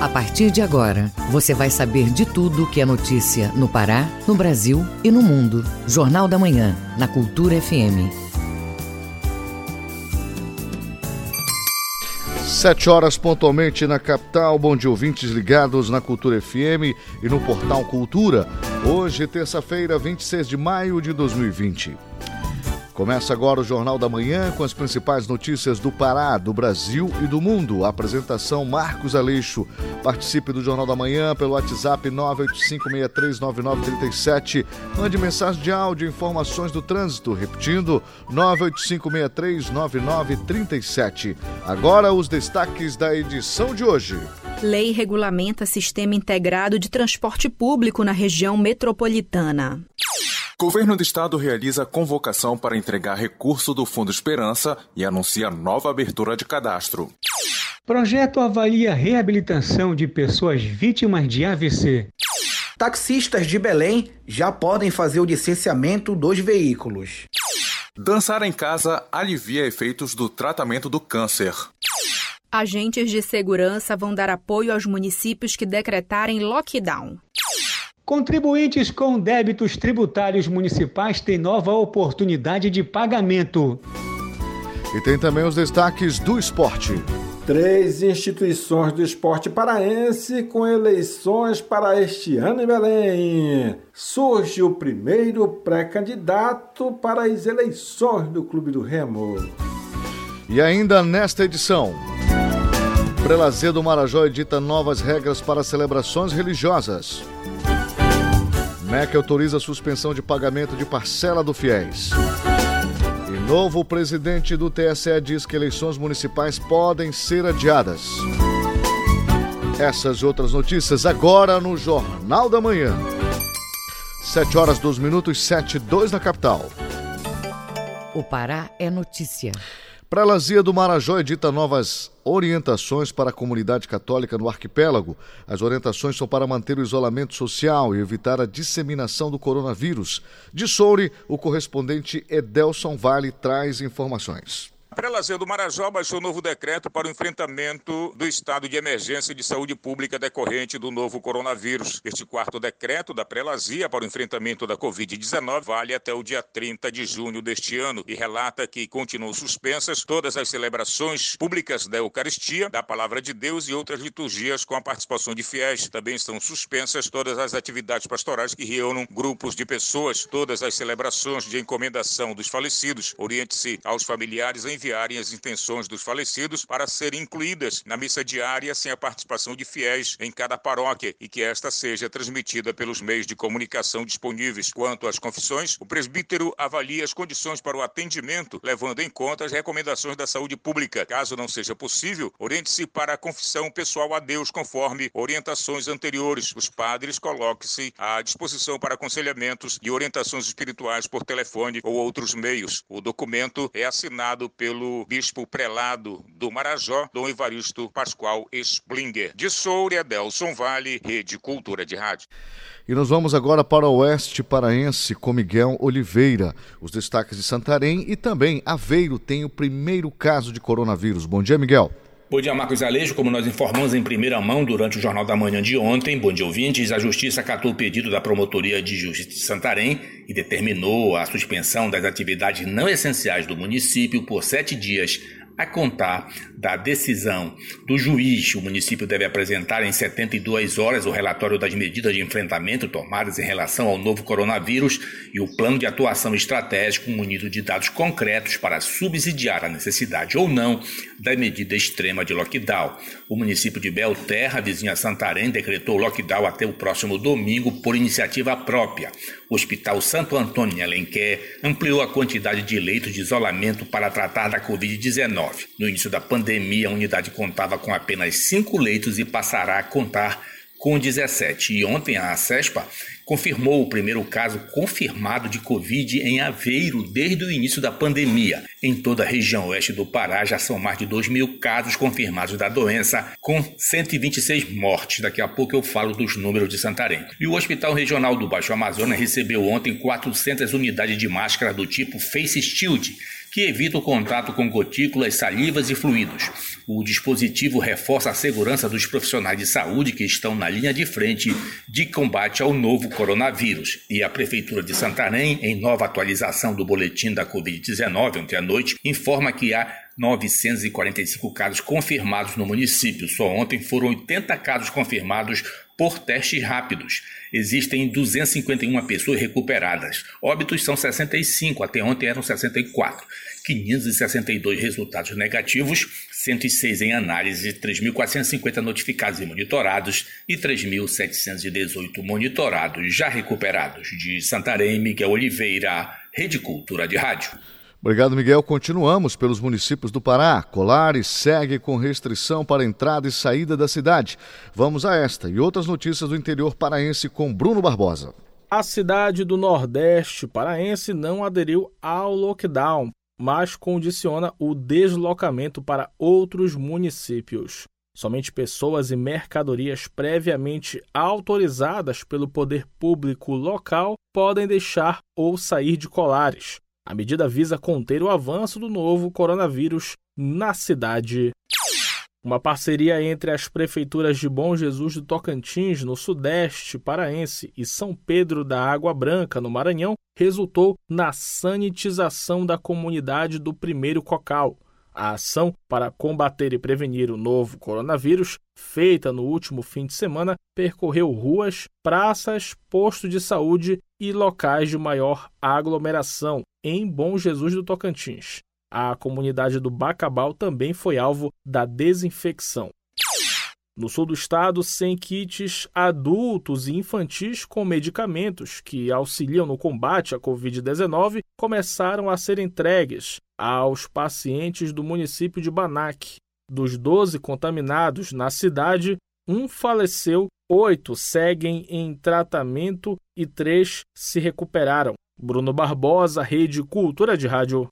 A partir de agora, você vai saber de tudo que é notícia no Pará, no Brasil e no mundo. Jornal da Manhã, na Cultura FM. Sete horas pontualmente na capital. Bom dia, ouvintes ligados na Cultura FM e no portal Cultura. Hoje, terça-feira, 26 de maio de 2020. Começa agora o Jornal da Manhã com as principais notícias do Pará, do Brasil e do mundo. A apresentação Marcos Aleixo. Participe do Jornal da Manhã pelo WhatsApp 985639937. Mande mensagem de áudio, informações do trânsito, repetindo 985639937. Agora os destaques da edição de hoje. Lei regulamenta sistema integrado de transporte público na região metropolitana. Governo do Estado realiza convocação para entregar recurso do Fundo Esperança e anuncia nova abertura de cadastro. Projeto avalia reabilitação de pessoas vítimas de AVC. Taxistas de Belém já podem fazer o licenciamento dos veículos. Dançar em casa alivia efeitos do tratamento do câncer. Agentes de segurança vão dar apoio aos municípios que decretarem lockdown. Contribuintes com débitos tributários municipais têm nova oportunidade de pagamento. E tem também os destaques do esporte. Três instituições do esporte paraense com eleições para este ano em Belém. Surge o primeiro pré-candidato para as eleições do Clube do Remo. E ainda nesta edição, Prelazia do Marajó edita novas regras para celebrações religiosas. MEC autoriza a suspensão de pagamento de parcela do FIES. E novo presidente do TSE diz que eleições municipais podem ser adiadas. Essas e outras notícias agora no Jornal da Manhã. 7 horas, 2 minutos, 7 e 2 na capital. O Pará é notícia. Prelazia do Marajó edita novas orientações para a comunidade católica no arquipélago. As orientações são para manter o isolamento social e evitar a disseminação do coronavírus. De Soure, o correspondente Edelson Vale traz informações. Prelazia do Marajó baixou novo decreto para o enfrentamento do estado de emergência de saúde pública decorrente do novo coronavírus. Este quarto decreto da Prelazia para o enfrentamento da Covid-19 vale até o dia 30 de junho deste ano e relata que continuam suspensas todas as celebrações públicas da Eucaristia, da Palavra de Deus e outras liturgias com a participação de fiéis. Também estão suspensas todas as atividades pastorais que reúnam grupos de pessoas, todas as celebrações de encomendação dos falecidos. Oriente-se aos familiares a enviar as intenções dos falecidos para serem incluídas na missa diária sem a participação de fiéis em cada paróquia e que esta seja transmitida pelos meios de comunicação disponíveis. Quanto às confissões, o presbítero avalia as condições para o atendimento, levando em conta as recomendações da saúde pública. Caso não seja possível, oriente-se para a confissão pessoal a Deus, conforme orientações anteriores. Os padres coloquem-se à disposição para aconselhamentos e orientações espirituais por telefone ou outros meios. O documento é assinado pelo pelo bispo prelado do Marajó, Dom Evaristo Pascoal Splinger. De Soura, Delson Vale, Rede Cultura de Rádio. E nós vamos agora para o oeste paraense com Miguel Oliveira. Os destaques de Santarém e também Aveiro tem o primeiro caso de coronavírus. Bom dia, Miguel. Bom dia, Marcos Alejo. Como nós informamos em primeira mão durante o Jornal da Manhã de ontem, bom dia, ouvintes, a Justiça acatou o pedido da Promotoria de Justiça de Santarém e determinou a suspensão das atividades não essenciais do município por sete dias a contar da decisão do juiz, o município deve apresentar em 72 horas o relatório das medidas de enfrentamento tomadas em relação ao novo coronavírus e o plano de atuação estratégico munido de dados concretos para subsidiar a necessidade ou não da medida extrema de lockdown. O município de Belterra, vizinha Santarém, decretou lockdown até o próximo domingo por iniciativa própria. O Hospital Santo Antônio em Alenquer ampliou a quantidade de leitos de isolamento para tratar da Covid-19. No início da pandemia, a unidade contava com apenas cinco leitos e passará a contar com 17. E ontem a CESPA confirmou o primeiro caso confirmado de Covid em Aveiro desde o início da pandemia. Em toda a região oeste do Pará já são mais de 2 mil casos confirmados da doença, com 126 mortes. Daqui a pouco eu falo dos números de Santarém. E o Hospital Regional do Baixo Amazonas recebeu ontem 400 unidades de máscara do tipo Face Shield que evita o contato com gotículas, salivas e fluidos. O dispositivo reforça a segurança dos profissionais de saúde que estão na linha de frente de combate ao novo coronavírus. E a Prefeitura de Santarém, em nova atualização do boletim da Covid-19 ontem à noite, informa que há 945 casos confirmados no município. Só ontem foram 80 casos confirmados por testes rápidos. Existem 251 pessoas recuperadas. Óbitos são 65, até ontem eram 64. 562 resultados negativos, 106 em análise, 3.450 notificados e monitorados e 3.718 monitorados já recuperados. De Santarém, Miguel Oliveira, Rede Cultura de Rádio. Obrigado, Miguel. Continuamos pelos municípios do Pará. Colares segue com restrição para entrada e saída da cidade. Vamos a esta e outras notícias do interior paraense com Bruno Barbosa. A cidade do Nordeste paraense não aderiu ao lockdown, mas condiciona o deslocamento para outros municípios. Somente pessoas e mercadorias previamente autorizadas pelo poder público local podem deixar ou sair de Colares. A medida visa conter o avanço do novo coronavírus na cidade. Uma parceria entre as prefeituras de Bom Jesus do Tocantins, no Sudeste Paraense, e São Pedro da Água Branca, no Maranhão, resultou na sanitização da comunidade do primeiro Cocal. A ação para combater e prevenir o novo coronavírus, feita no último fim de semana, percorreu ruas, praças, postos de saúde e locais de maior aglomeração em Bom Jesus do Tocantins. A comunidade do Bacabal também foi alvo da desinfecção. No sul do estado, 100 kits adultos e infantis com medicamentos que auxiliam no combate à Covid-19 começaram a ser entregues aos pacientes do município de Banac. Dos 12 contaminados na cidade, um faleceu, oito seguem em tratamento e três se recuperaram. Bruno Barbosa, Rede Cultura de Rádio.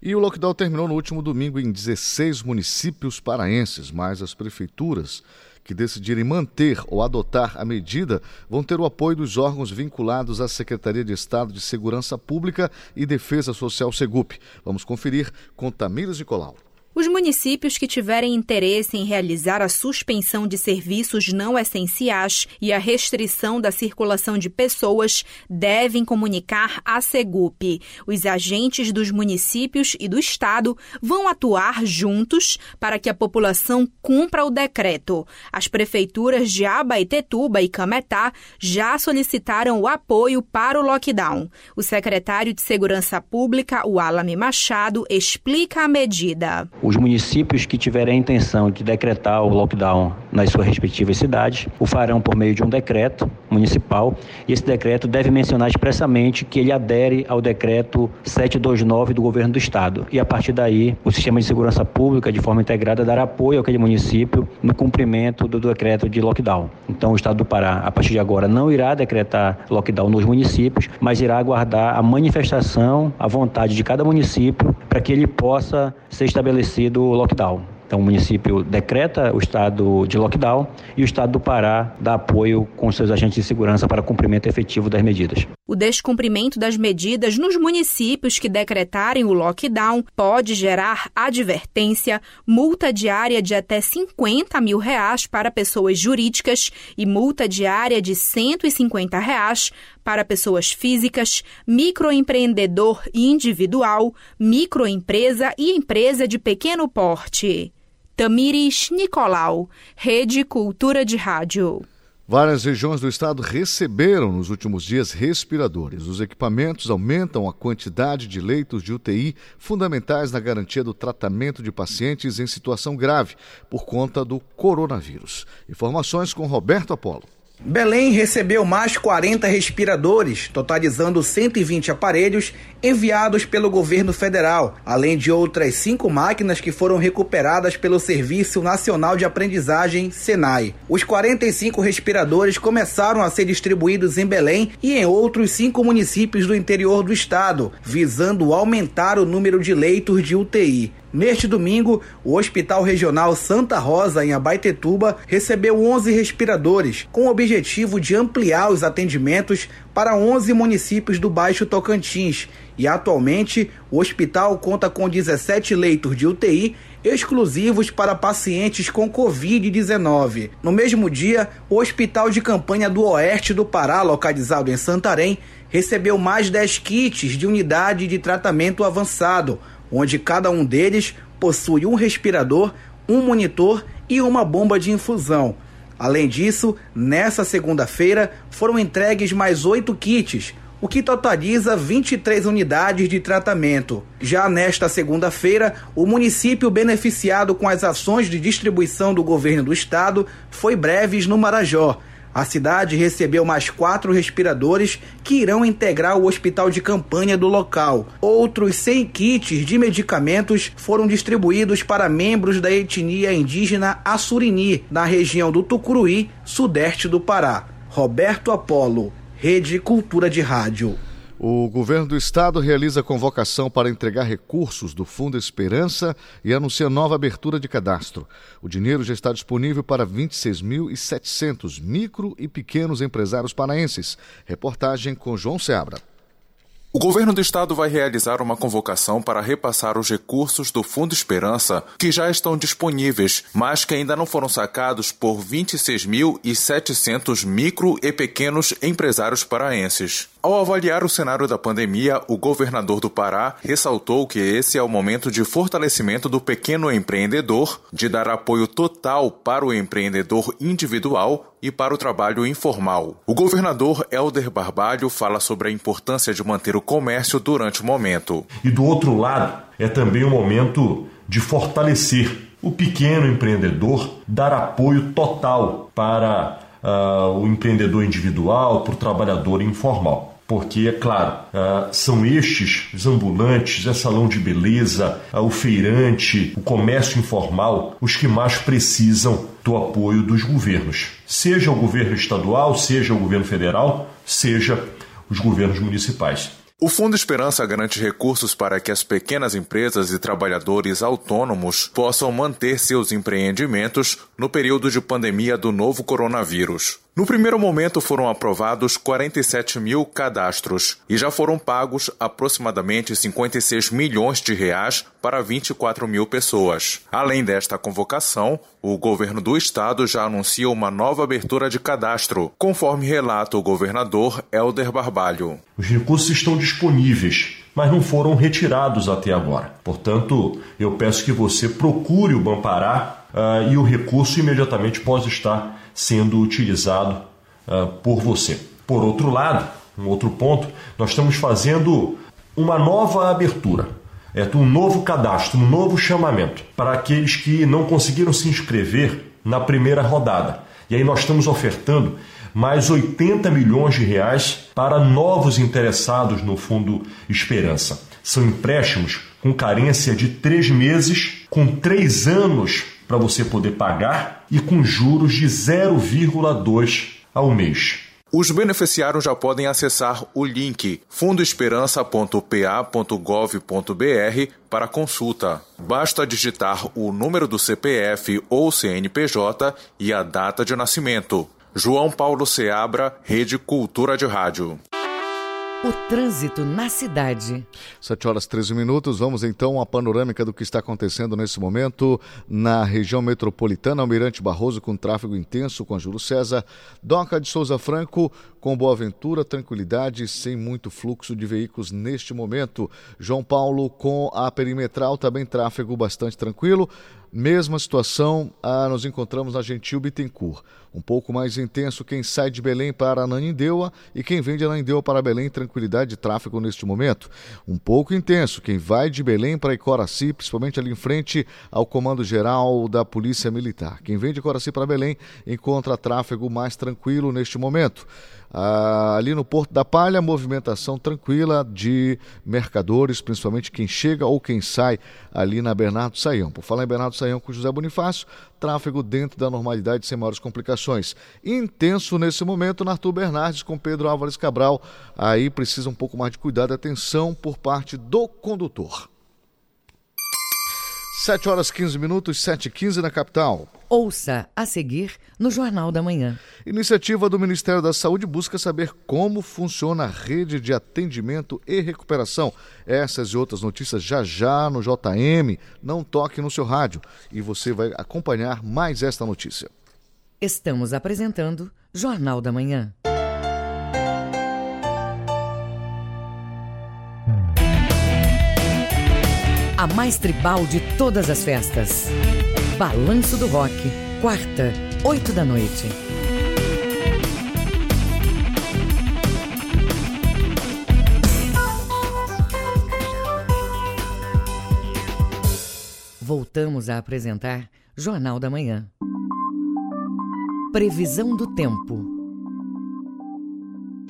E o lockdown terminou no último domingo em 16 municípios paraenses, mas as prefeituras que decidirem manter ou adotar a medida vão ter o apoio dos órgãos vinculados à Secretaria de Estado de Segurança Pública e Defesa Social Segup. Vamos conferir com Tamires Nicolau. Os municípios que tiverem interesse em realizar a suspensão de serviços não essenciais e a restrição da circulação de pessoas devem comunicar à Segup. Os agentes dos municípios e do Estado vão atuar juntos para que a população cumpra o decreto. As prefeituras de Abaetetuba e Cametá já solicitaram o apoio para o lockdown. O secretário de Segurança Pública, o Alame Machado, explica a medida. Os municípios que tiverem a intenção de decretar o lockdown nas suas respectivas cidades o farão por meio de um decreto municipal e esse decreto deve mencionar expressamente que ele adere ao decreto 729 do governo do estado. E a partir daí, o sistema de segurança pública, de forma integrada, dará apoio àquele município no cumprimento do decreto de lockdown. Então, o estado do Pará, a partir de agora, não irá decretar lockdown nos municípios, mas irá aguardar a manifestação, a vontade de cada município para que ele possa ser estabelecido o lockdown. Então, o município decreta o estado de lockdown e o estado do Pará dá apoio com seus agentes de segurança para cumprimento efetivo das medidas. O descumprimento das medidas nos municípios que decretarem o lockdown pode gerar advertência, multa diária de até 50 mil reais para pessoas jurídicas e multa diária de 150 reais para pessoas físicas, microempreendedor individual, microempresa e empresa de pequeno porte. Tamires Nicolau, Rede Cultura de Rádio. Várias regiões do estado receberam nos últimos dias respiradores. Os equipamentos aumentam a quantidade de leitos de UTI fundamentais na garantia do tratamento de pacientes em situação grave por conta do coronavírus. Informações com Roberto Apolo. Belém recebeu mais 40 respiradores, totalizando 120 aparelhos enviados pelo governo federal, além de outras cinco máquinas que foram recuperadas pelo Serviço Nacional de Aprendizagem, SENAI. Os 45 respiradores começaram a ser distribuídos em Belém e em outros cinco municípios do interior do estado, visando aumentar o número de leitos de UTI. Neste domingo, o Hospital Regional Santa Rosa, em Abaitetuba, recebeu 11 respiradores, com o objetivo de ampliar os atendimentos para 11 municípios do Baixo Tocantins. E atualmente, o hospital conta com 17 leitos de UTI exclusivos para pacientes com Covid-19. No mesmo dia, o Hospital de Campanha do Oeste do Pará, localizado em Santarém, recebeu mais 10 kits de unidade de tratamento avançado, onde cada um deles possui um respirador, um monitor e uma bomba de infusão. Além disso, nessa segunda-feira foram entregues mais oito kits, o que totaliza 23 unidades de tratamento. Já nesta segunda-feira, o município beneficiado com as ações de distribuição do governo do estado foi Breves no Marajó. A cidade recebeu mais quatro respiradores que irão integrar o hospital de campanha do local. Outros 100 kits de medicamentos foram distribuídos para membros da etnia indígena Assurini, na região do Tucuruí, sudeste do Pará. Roberto Apolo, Rede Cultura de Rádio. O governo do estado realiza convocação para entregar recursos do Fundo Esperança e anuncia nova abertura de cadastro. O dinheiro já está disponível para 26.700 micro e pequenos empresários paraenses. Reportagem com João Seabra. O governo do estado vai realizar uma convocação para repassar os recursos do Fundo Esperança que já estão disponíveis, mas que ainda não foram sacados por 26.700 micro e pequenos empresários paraenses. Ao avaliar o cenário da pandemia, o governador do Pará ressaltou que esse é o momento de fortalecimento do pequeno empreendedor, de dar apoio total para o empreendedor individual e para o trabalho informal. O governador Helder Barbalho fala sobre a importância de manter o comércio durante o momento. E do outro lado, é também o momento de fortalecer o pequeno empreendedor, dar apoio total para uh, o empreendedor individual, para o trabalhador informal porque, é claro, uh, são estes, os ambulantes, é salão de beleza, uh, o feirante, o comércio informal, os que mais precisam do apoio dos governos. Seja o governo estadual, seja o governo federal, seja os governos municipais. O Fundo Esperança garante recursos para que as pequenas empresas e trabalhadores autônomos possam manter seus empreendimentos no período de pandemia do novo coronavírus. No primeiro momento foram aprovados 47 mil cadastros e já foram pagos aproximadamente 56 milhões de reais para 24 mil pessoas. Além desta convocação, o governo do estado já anuncia uma nova abertura de cadastro, conforme relata o governador Helder Barbalho. Os recursos estão disponíveis mas não foram retirados até agora. Portanto, eu peço que você procure o Bampará uh, e o recurso imediatamente pode estar sendo utilizado uh, por você. Por outro lado, um outro ponto, nós estamos fazendo uma nova abertura, é um novo cadastro, um novo chamamento para aqueles que não conseguiram se inscrever na primeira rodada. E aí nós estamos ofertando mais 80 milhões de reais para novos interessados no Fundo Esperança. São empréstimos com carência de três meses, com três anos para você poder pagar e com juros de 0,2 ao mês. Os beneficiários já podem acessar o link fundoesperança.pa.gov.br para consulta. Basta digitar o número do CPF ou CNPJ e a data de nascimento. João Paulo Seabra, Rede Cultura de Rádio. O trânsito na cidade. 7 horas 13 minutos. Vamos então à panorâmica do que está acontecendo nesse momento na região metropolitana. Almirante Barroso com tráfego intenso com a Júlio César. Doca de Souza Franco com boa ventura, tranquilidade, sem muito fluxo de veículos neste momento. João Paulo com a perimetral também tráfego bastante tranquilo. Mesma situação, ah, nos encontramos na Gentil Bittencourt. Um pouco mais intenso quem sai de Belém para Ananindeua e quem vem de Ananindeua para Belém, tranquilidade de tráfego neste momento. Um pouco intenso quem vai de Belém para Icoraci, principalmente ali em frente ao Comando Geral da Polícia Militar. Quem vem de Icoraci para Belém encontra tráfego mais tranquilo neste momento. Ah, ali no Porto da Palha, movimentação tranquila de mercadores, principalmente quem chega ou quem sai ali na Bernardo Saião. Por falar em Bernardo Saião com José Bonifácio, tráfego dentro da normalidade sem maiores complicações. Intenso nesse momento Arthur Bernardes com Pedro Álvares Cabral. Aí precisa um pouco mais de cuidado e atenção por parte do condutor. 7 horas 15 minutos, 7 e 15 na capital. Ouça a seguir no Jornal da Manhã. Iniciativa do Ministério da Saúde busca saber como funciona a rede de atendimento e recuperação. Essas e outras notícias já já no JM. Não toque no seu rádio e você vai acompanhar mais esta notícia. Estamos apresentando Jornal da Manhã. A mais tribal de todas as festas. Balanço do Rock, quarta, oito da noite. Voltamos a apresentar Jornal da Manhã. Previsão do tempo.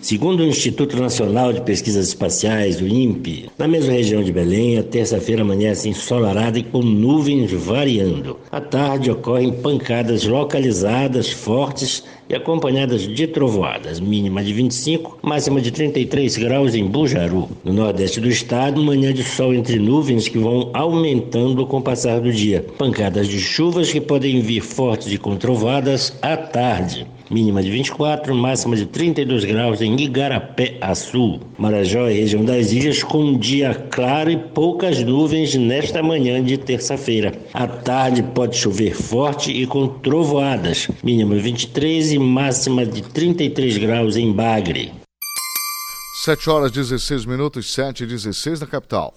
Segundo o Instituto Nacional de Pesquisas Espaciais, o INPE, na mesma região de Belém, a terça-feira amanhece ensolarada e com nuvens variando. À tarde ocorrem pancadas localizadas fortes e acompanhadas de trovoadas, mínima de 25, máxima de 33 graus em Bujaru. No nordeste do estado, manhã de sol entre nuvens que vão aumentando com o passar do dia. Pancadas de chuvas que podem vir fortes e com trovoadas à tarde mínima de 24, máxima de 32 graus em Igarapé Açu. Marajó e região das ilhas com um dia claro e poucas nuvens nesta manhã de terça-feira. À tarde pode chover forte e com trovoadas, mínima de 23 e máxima de 33 graus em Bagre. 7 horas 16 minutos, 7 e 16 na capital.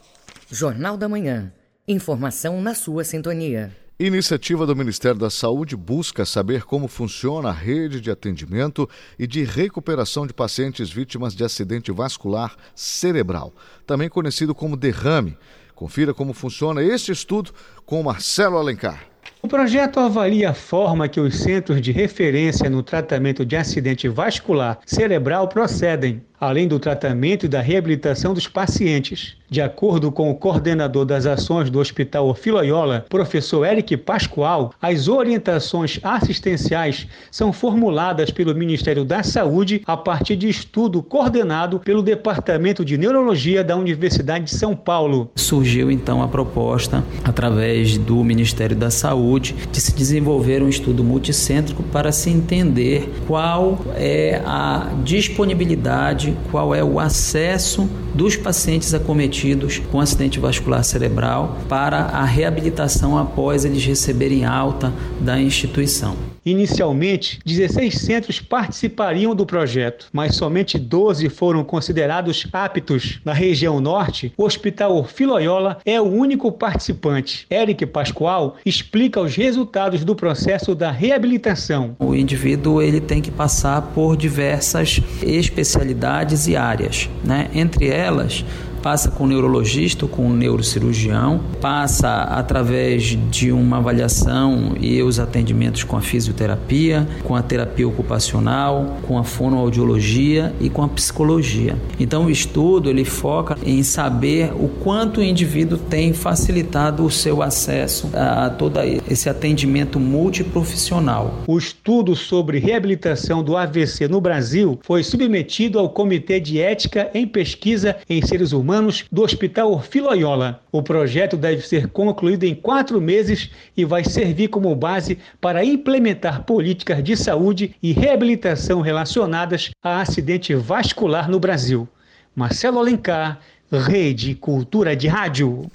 Jornal da Manhã. Informação na sua sintonia. Iniciativa do Ministério da Saúde busca saber como funciona a rede de atendimento e de recuperação de pacientes vítimas de acidente vascular cerebral, também conhecido como derrame. Confira como funciona este estudo com Marcelo Alencar. O projeto avalia a forma que os centros de referência no tratamento de acidente vascular cerebral procedem, além do tratamento e da reabilitação dos pacientes. De acordo com o coordenador das ações do Hospital Orfiloiola, professor Eric Pascoal, as orientações assistenciais são formuladas pelo Ministério da Saúde a partir de estudo coordenado pelo Departamento de Neurologia da Universidade de São Paulo. Surgiu então a proposta, através do Ministério da Saúde, de se desenvolver um estudo multicêntrico para se entender qual é a disponibilidade, qual é o acesso dos pacientes acometidos com acidente vascular cerebral para a reabilitação após eles receberem alta da instituição. Inicialmente, 16 centros participariam do projeto, mas somente 12 foram considerados aptos. Na região norte, o Hospital Orfiloiola é o único participante. Eric Pascoal explica os resultados do processo da reabilitação. O indivíduo ele tem que passar por diversas especialidades e áreas, né? Entre elas, passa com o neurologista, com o neurocirurgião, passa através de uma avaliação e os atendimentos com a fisioterapia, com a terapia ocupacional, com a fonoaudiologia e com a psicologia. Então o estudo ele foca em saber o quanto o indivíduo tem facilitado o seu acesso a todo esse atendimento multiprofissional. O estudo sobre reabilitação do AVC no Brasil foi submetido ao Comitê de Ética em Pesquisa em Seres Humanos humanos do Hospital Orfiloiola. O projeto deve ser concluído em quatro meses e vai servir como base para implementar políticas de saúde e reabilitação relacionadas a acidente vascular no Brasil. Marcelo Alencar, Rede Cultura de Rádio.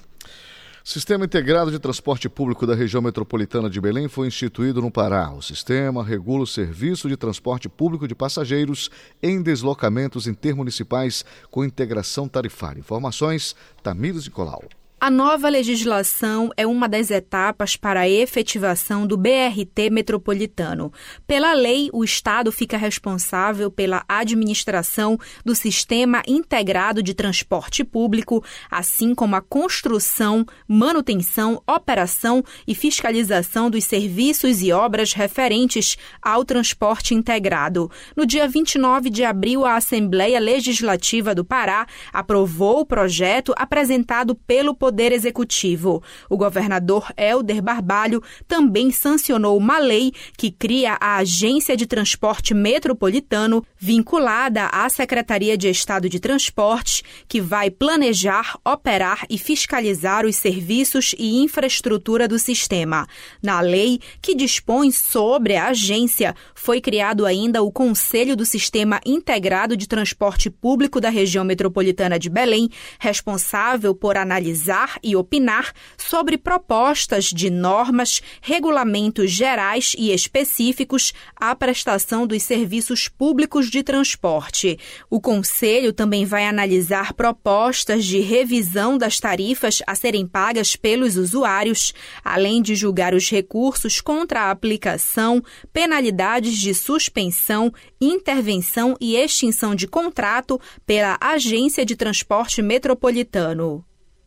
Sistema Integrado de Transporte Público da Região Metropolitana de Belém foi instituído no Pará. O sistema regula o serviço de transporte público de passageiros em deslocamentos intermunicipais com integração tarifária. Informações, Tamires Nicolau. A nova legislação é uma das etapas para a efetivação do BRT metropolitano. Pela lei, o Estado fica responsável pela administração do Sistema Integrado de Transporte Público, assim como a construção, manutenção, operação e fiscalização dos serviços e obras referentes ao transporte integrado. No dia 29 de abril, a Assembleia Legislativa do Pará aprovou o projeto apresentado pelo Poder Poder Executivo. O governador Helder Barbalho também sancionou uma lei que cria a Agência de Transporte Metropolitano, vinculada à Secretaria de Estado de Transporte, que vai planejar, operar e fiscalizar os serviços e infraestrutura do sistema. Na lei que dispõe sobre a agência, foi criado ainda o Conselho do Sistema Integrado de Transporte Público da região metropolitana de Belém, responsável por analisar e opinar sobre propostas de normas, regulamentos gerais e específicos à prestação dos serviços públicos de transporte. O Conselho também vai analisar propostas de revisão das tarifas a serem pagas pelos usuários, além de julgar os recursos contra a aplicação, penalidades de suspensão, intervenção e extinção de contrato pela Agência de Transporte Metropolitano.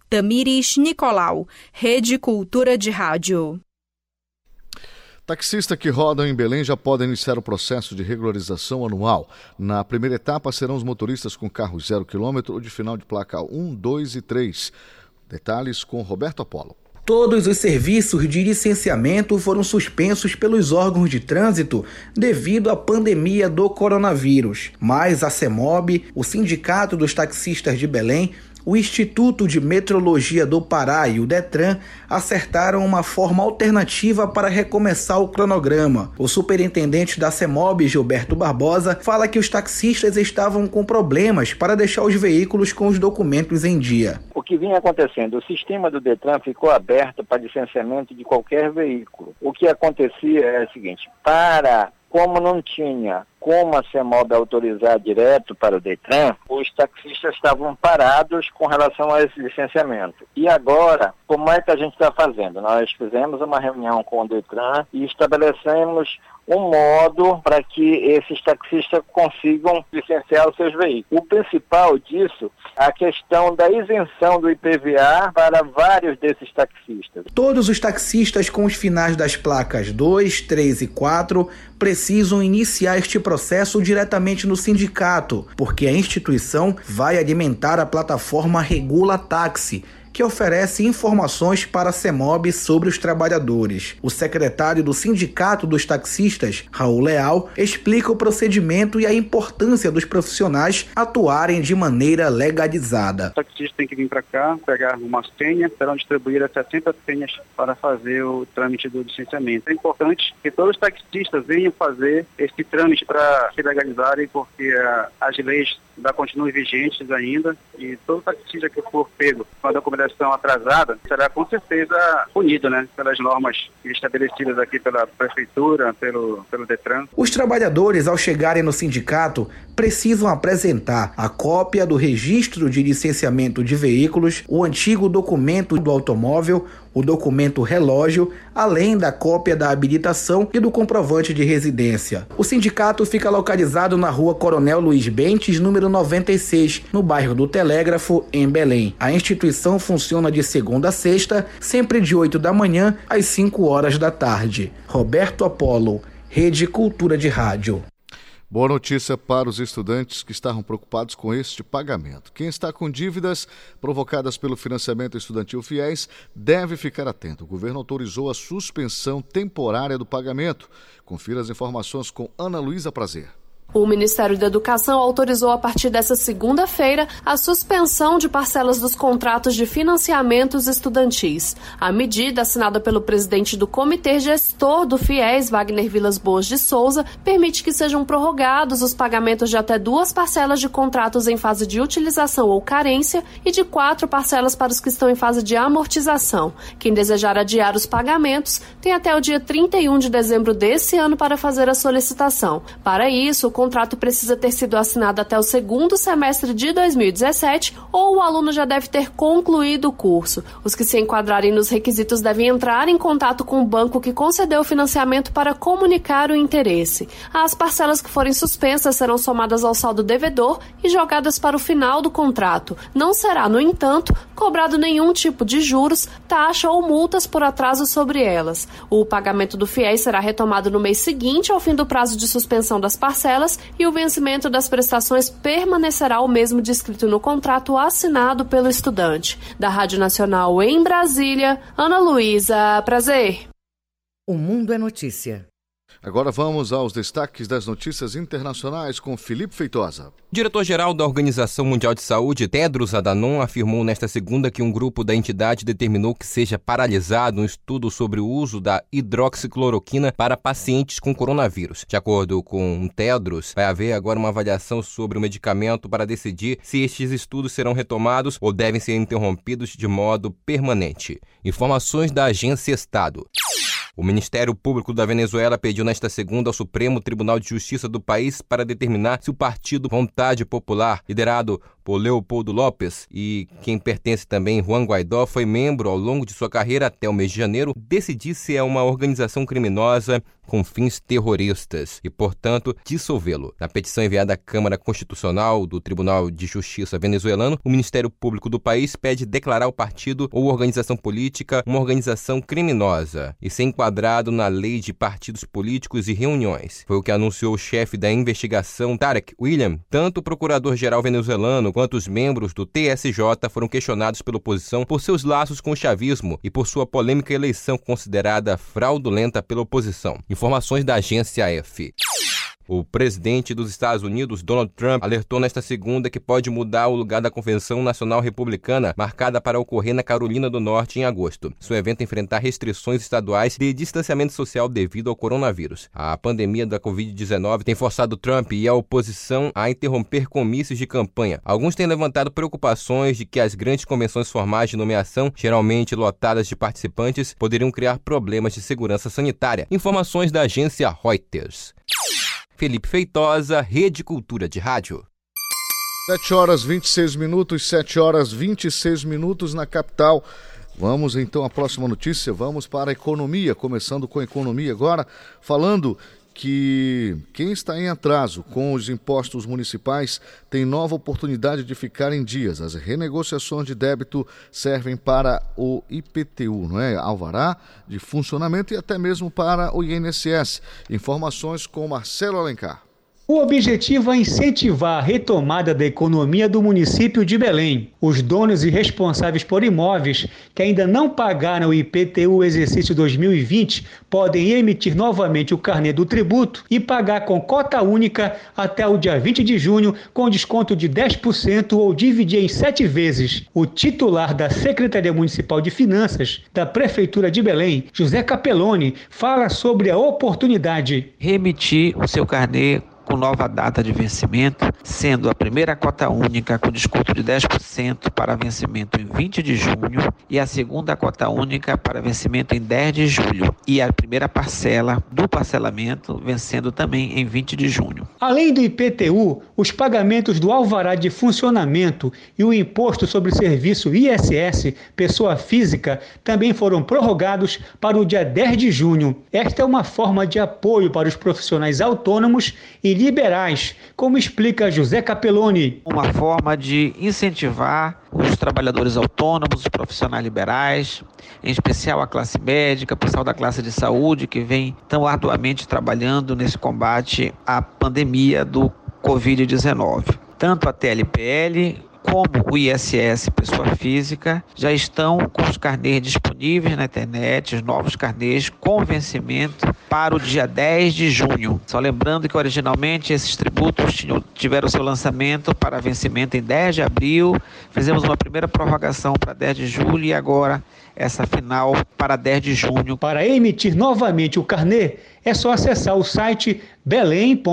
Tamires Nicolau, Rede Cultura de Rádio. Taxistas que rodam em Belém já podem iniciar o processo de regularização anual. Na primeira etapa serão os motoristas com carro zero quilômetro ou de final de placa 1, 2 e 3. Detalhes com Roberto Apolo. Todos os serviços de licenciamento foram suspensos pelos órgãos de trânsito devido à pandemia do coronavírus. Mas a CEMOB, o Sindicato dos Taxistas de Belém, o Instituto de Metrologia do Pará e o Detran acertaram uma forma alternativa para recomeçar o cronograma. O superintendente da CEMOB, Gilberto Barbosa, fala que os taxistas estavam com problemas para deixar os veículos com os documentos em dia. O que vinha acontecendo? O sistema do Detran ficou aberto para licenciamento de qualquer veículo. O que acontecia é o seguinte: para como não tinha como a CEMOB autorizar direto para o DETRAN, os taxistas estavam parados com relação a esse licenciamento. E agora, como é que a gente está fazendo? Nós fizemos uma reunião com o DETRAN e estabelecemos um modo para que esses taxistas consigam licenciar os seus veículos. O principal disso é a questão da isenção do IPVA para vários desses taxistas. Todos os taxistas com os finais das placas 2, 3 e 4 precisam iniciar este processo diretamente no sindicato, porque a instituição vai alimentar a plataforma Regula Táxi que oferece informações para a CEMOB sobre os trabalhadores. O secretário do Sindicato dos Taxistas, Raul Leal, explica o procedimento e a importância dos profissionais atuarem de maneira legalizada. O taxista tem que vir para cá, pegar uma senha, serão distribuídas 60 senhas para fazer o trâmite do licenciamento. É importante que todos os taxistas venham fazer esse trâmite para se legalizarem, porque as leis da continuam vigentes ainda e todo taxista que for pego com a documentação atrasada será com certeza punido, né, pelas normas estabelecidas aqui pela prefeitura, pelo, pelo Detran. Os trabalhadores, ao chegarem no sindicato, precisam apresentar a cópia do registro de licenciamento de veículos, o antigo documento do automóvel, o documento relógio, além da cópia da habilitação e do comprovante de residência. O sindicato fica localizado na rua Coronel Luiz Bentes, número 96, no bairro do Telégrafo, em Belém. A instituição funciona de segunda a sexta, sempre de 8 da manhã às 5 horas da tarde. Roberto Apolo, Rede Cultura de Rádio. Boa notícia para os estudantes que estavam preocupados com este pagamento. Quem está com dívidas provocadas pelo financiamento estudantil FIES deve ficar atento. O governo autorizou a suspensão temporária do pagamento. Confira as informações com Ana Luísa Prazer. O Ministério da Educação autorizou a partir dessa segunda-feira a suspensão de parcelas dos contratos de financiamentos estudantis. A medida, assinada pelo presidente do Comitê Gestor do FIES, Wagner Vilas Boas de Souza, permite que sejam prorrogados os pagamentos de até duas parcelas de contratos em fase de utilização ou carência e de quatro parcelas para os que estão em fase de amortização. Quem desejar adiar os pagamentos tem até o dia 31 de dezembro desse ano para fazer a solicitação. Para isso, contrato precisa ter sido assinado até o segundo semestre de 2017 ou o aluno já deve ter concluído o curso. Os que se enquadrarem nos requisitos devem entrar em contato com o banco que concedeu o financiamento para comunicar o interesse. As parcelas que forem suspensas serão somadas ao saldo devedor e jogadas para o final do contrato. Não será, no entanto, cobrado nenhum tipo de juros, taxa ou multas por atraso sobre elas. O pagamento do FIES será retomado no mês seguinte ao fim do prazo de suspensão das parcelas e o vencimento das prestações permanecerá o mesmo descrito no contrato assinado pelo estudante. Da Rádio Nacional em Brasília, Ana Luísa Prazer. O Mundo é Notícia. Agora vamos aos destaques das notícias internacionais com Felipe Feitosa. Diretor-geral da Organização Mundial de Saúde, Tedros Adhanom, afirmou nesta segunda que um grupo da entidade determinou que seja paralisado um estudo sobre o uso da hidroxicloroquina para pacientes com coronavírus. De acordo com Tedros, vai haver agora uma avaliação sobre o medicamento para decidir se estes estudos serão retomados ou devem ser interrompidos de modo permanente. Informações da Agência Estado. O Ministério Público da Venezuela pediu nesta segunda ao Supremo Tribunal de Justiça do país para determinar se o partido Vontade Popular, liderado por Leopoldo Lopes e quem pertence também Juan Guaidó, foi membro ao longo de sua carreira até o mês de janeiro, decidir se é uma organização criminosa com fins terroristas e, portanto, dissolvê-lo. Na petição enviada à Câmara Constitucional do Tribunal de Justiça venezuelano, o Ministério Público do país pede declarar o partido ou organização política uma organização criminosa e ser enquadrado na lei de partidos políticos e reuniões. Foi o que anunciou o chefe da investigação, Tarek William. Tanto o procurador-geral venezuelano quanto os membros do TSJ foram questionados pela oposição por seus laços com o chavismo e por sua polêmica eleição considerada fraudulenta pela oposição. Informações da agência F. O presidente dos Estados Unidos, Donald Trump, alertou nesta segunda que pode mudar o lugar da Convenção Nacional Republicana, marcada para ocorrer na Carolina do Norte em agosto. Seu evento enfrentar restrições estaduais de distanciamento social devido ao coronavírus. A pandemia da Covid-19 tem forçado Trump e a oposição a interromper comícios de campanha. Alguns têm levantado preocupações de que as grandes convenções formais de nomeação, geralmente lotadas de participantes, poderiam criar problemas de segurança sanitária. Informações da agência Reuters. Felipe Feitosa, Rede Cultura de Rádio. 7 horas 26 minutos, 7 horas 26 minutos na capital. Vamos então à próxima notícia, vamos para a economia, começando com a economia agora, falando que quem está em atraso com os impostos municipais tem nova oportunidade de ficar em dias. As renegociações de débito servem para o IPTU, não é? Alvará de funcionamento e até mesmo para o INSS. Informações com Marcelo Alencar. O objetivo é incentivar a retomada da economia do município de Belém. Os donos e responsáveis por imóveis que ainda não pagaram o IPTU exercício 2020 podem emitir novamente o carnê do tributo e pagar com cota única até o dia 20 de junho com desconto de 10% ou dividir em sete vezes. O titular da Secretaria Municipal de Finanças da Prefeitura de Belém, José Capelloni, fala sobre a oportunidade. Remitir o seu carnê com nova data de vencimento, sendo a primeira cota única com desconto de 10% para vencimento em 20 de junho e a segunda cota única para vencimento em 10 de julho e a primeira parcela do parcelamento vencendo também em 20 de junho. Além do IPTU, os pagamentos do alvará de funcionamento e o imposto sobre serviço ISS, pessoa física, também foram prorrogados para o dia 10 de junho. Esta é uma forma de apoio para os profissionais autônomos e liberais, como explica José Capelloni. Uma forma de incentivar os trabalhadores autônomos, os profissionais liberais, em especial a classe médica, o pessoal da classe de saúde que vem tão arduamente trabalhando nesse combate à pandemia do Covid-19. Tanto a TLPL como o ISS pessoa física já estão com os carnês disponíveis na internet, os novos carnês com vencimento para o dia 10 de junho. Só lembrando que originalmente esses tributos tinham, tiveram seu lançamento para vencimento em 10 de abril, fizemos uma primeira prorrogação para 10 de julho e agora essa final para 10 de junho. Para emitir novamente o carnê, é só acessar o site belém.pa.gov.br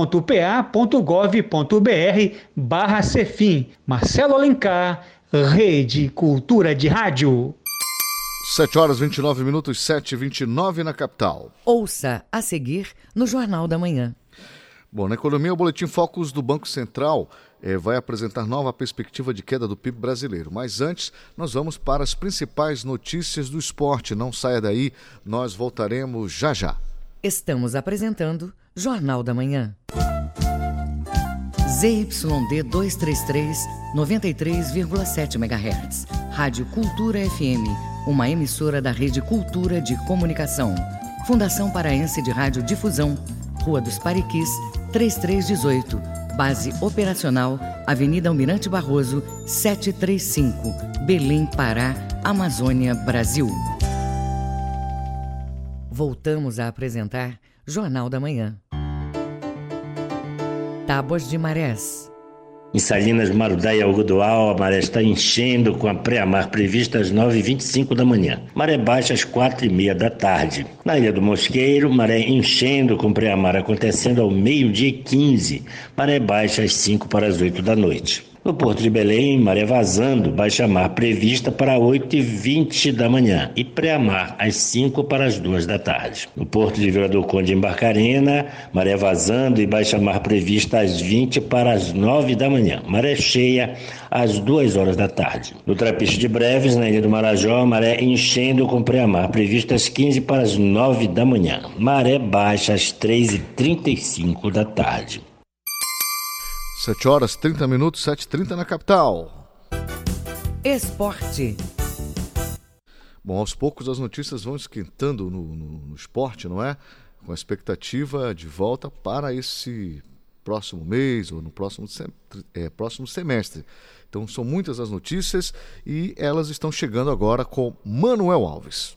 barra Cefim. Marcelo Alencar, Rede Cultura de Rádio. 7 horas 29 minutos, 7 e 29 na capital. Ouça a seguir no Jornal da Manhã. Bom, na economia, o Boletim Focus do Banco Central eh, vai apresentar nova perspectiva de queda do PIB brasileiro. Mas antes, nós vamos para as principais notícias do esporte. Não saia daí, nós voltaremos já já. Estamos apresentando Jornal da Manhã. ZYD 233, 93,7 MHz. Rádio Cultura FM, uma emissora da Rede Cultura de Comunicação. Fundação Paraense de Rádio Difusão Rua dos Pariquis, 3318. Base operacional, Avenida Almirante Barroso, 735, Belém, Pará, Amazônia, Brasil. Voltamos a apresentar Jornal da Manhã. Tábuas de Marés. Em Salinas, Marudá e Algodoal, a maré está enchendo com a pré-mar prevista às 9h25 da manhã. Maré baixa às 4h30 da tarde. Na Ilha do Mosqueiro, maré enchendo com pré-mar acontecendo ao meio-dia 15. Maré baixa às 5 para as 8 da noite. No Porto de Belém, maré vazando, baixa-mar prevista para 8h20 da manhã e pré-mar às 5 para as 2 da tarde. No Porto de Vila do Conde, em Barcarena, maré vazando e baixa-mar prevista às 20 para as 9 da manhã. Maré cheia às 2 horas da tarde. No Trapiche de Breves, na Ilha do Marajó, maré enchendo com pré-mar prevista às 15 para as 9 da manhã. Maré baixa às 3h35 da tarde. 7 horas 30 minutos, 7h30 na capital. Esporte. Bom, aos poucos as notícias vão esquentando no, no, no esporte, não é? Com a expectativa de volta para esse próximo mês ou no próximo, sem, é, próximo semestre. Então são muitas as notícias e elas estão chegando agora com Manuel Alves.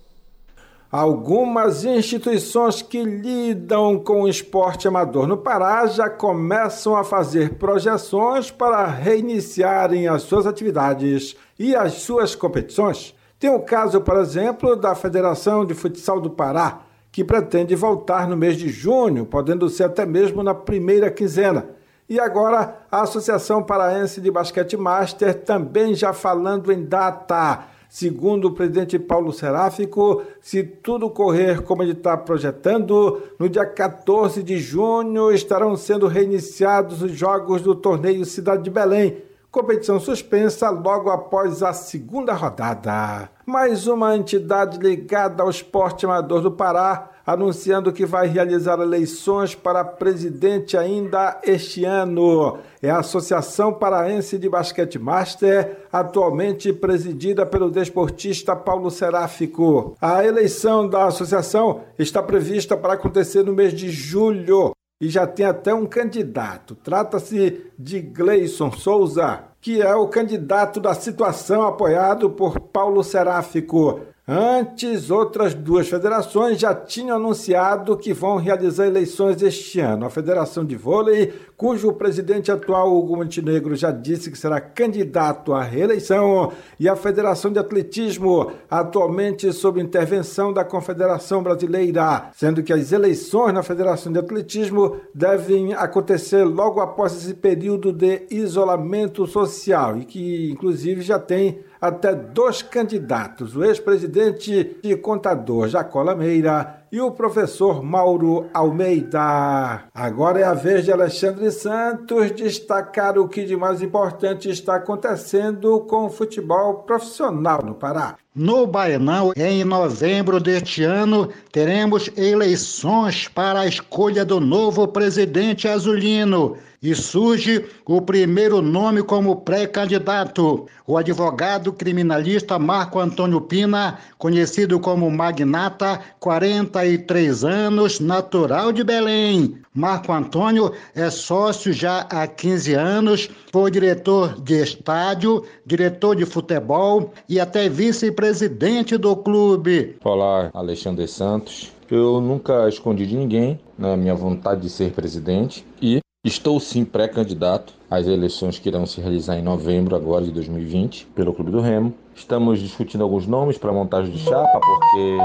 Algumas instituições que lidam com o esporte amador no Pará já começam a fazer projeções para reiniciarem as suas atividades e as suas competições. Tem o caso, por exemplo, da Federação de Futsal do Pará, que pretende voltar no mês de junho, podendo ser até mesmo na primeira quinzena. E agora a Associação Paraense de Basquete Master também já falando em data. Segundo o presidente Paulo Seráfico, se tudo correr como ele está projetando, no dia 14 de junho estarão sendo reiniciados os jogos do torneio Cidade de Belém. Competição suspensa logo após a segunda rodada. Mais uma entidade ligada ao esporte amador do Pará anunciando que vai realizar eleições para presidente ainda este ano. É a Associação Paraense de Basquete Master, atualmente presidida pelo desportista Paulo Seráfico. A eleição da associação está prevista para acontecer no mês de julho e já tem até um candidato. Trata-se de Gleison Souza, que é o candidato da situação apoiado por Paulo Seráfico. Antes, outras duas federações já tinham anunciado que vão realizar eleições este ano. A Federação de Vôlei, cujo presidente atual, Hugo Montenegro, já disse que será candidato à reeleição, e a Federação de Atletismo, atualmente sob intervenção da Confederação Brasileira, sendo que as eleições na Federação de Atletismo devem acontecer logo após esse período de isolamento social e que, inclusive, já tem até dois candidatos, o ex-presidente e contador Jacó Lameira e o professor Mauro Almeida. Agora é a vez de Alexandre Santos destacar o que de mais importante está acontecendo com o futebol profissional no Pará. No Baianão, em novembro deste ano, teremos eleições para a escolha do novo presidente azulino e surge o primeiro nome como pré-candidato, o advogado criminalista Marco Antônio Pina, conhecido como Magnata, 43 anos, natural de Belém. Marco Antônio é sócio já há 15 anos, foi diretor de estádio, diretor de futebol e até vice-presidente do clube. Olá, Alexandre Santos. Eu nunca escondi de ninguém na né, minha vontade de ser presidente e Estou sim pré-candidato às eleições que irão se realizar em novembro agora de 2020 pelo Clube do Remo. Estamos discutindo alguns nomes para montagem de chapa, porque,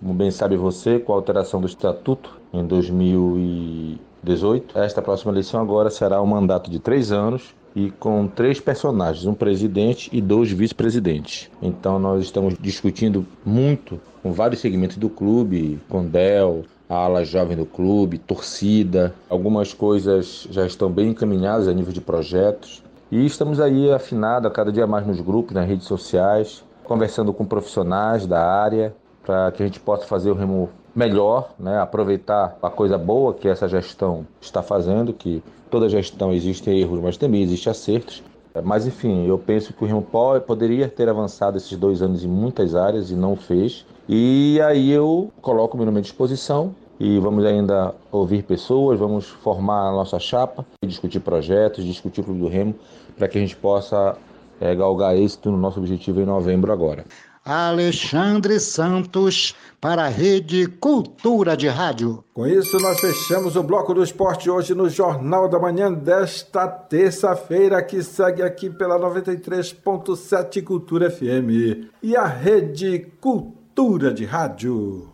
como bem sabe você, com a alteração do estatuto em 2018, esta próxima eleição agora será um mandato de três anos e com três personagens, um presidente e dois vice-presidentes. Então nós estamos discutindo muito com vários segmentos do clube, com Del, a ala jovem do clube, torcida. Algumas coisas já estão bem encaminhadas a nível de projetos. E estamos aí afinados a cada dia mais nos grupos, nas redes sociais, conversando com profissionais da área para que a gente possa fazer o remo melhor, né? aproveitar a coisa boa que essa gestão está fazendo, que toda gestão existe erros, mas também existe acertos. Mas enfim, eu penso que o Remo poderia ter avançado esses dois anos em muitas áreas e não fez. E aí eu coloco meu nome à disposição e vamos ainda ouvir pessoas, vamos formar a nossa chapa, discutir projetos, discutir o Clube do Remo, para que a gente possa é, galgar êxito no nosso objetivo em novembro agora. Alexandre Santos para a Rede Cultura de Rádio. Com isso, nós fechamos o bloco do esporte hoje no Jornal da Manhã desta terça-feira, que segue aqui pela 93.7 Cultura FM e a Rede Cultura de Rádio.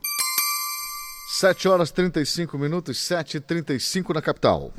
7 horas 35 minutos, 7 e 35 na capital.